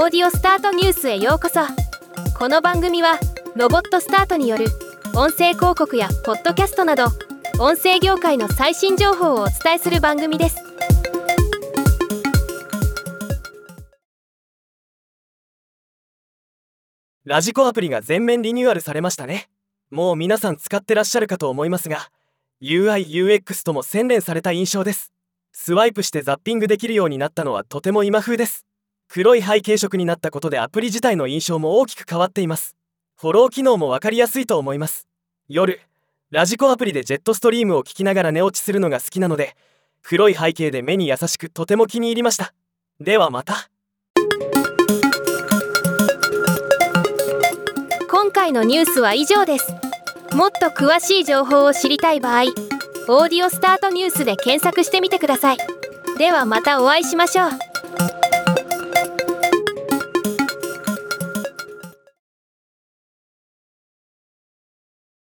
オーディオスタートニュースへようこそ。この番組はロボットスタートによる音声広告やポッドキャストなど音声業界の最新情報をお伝えする番組です。ラジコアプリが全面リニューアルされましたね。もう皆さん使ってらっしゃるかと思いますが UIUX とも洗練された印象です。スワイプしてザッピングできるようになったのはとても今風です。黒い背景色になったことでアプリ自体の印象も大きく変わっています。フォロー機能も分かりやすいと思います。夜ラジコアプリでジェットストリームを聞きながら寝落ちするのが好きなので黒い背景で目に優しくとても気に入りました。ではまた。今回のニュースは以上です。もっと詳しい情報を知りたい場合「オーディオスタートニュース」で検索してみてください。ではまたお会いしましょう。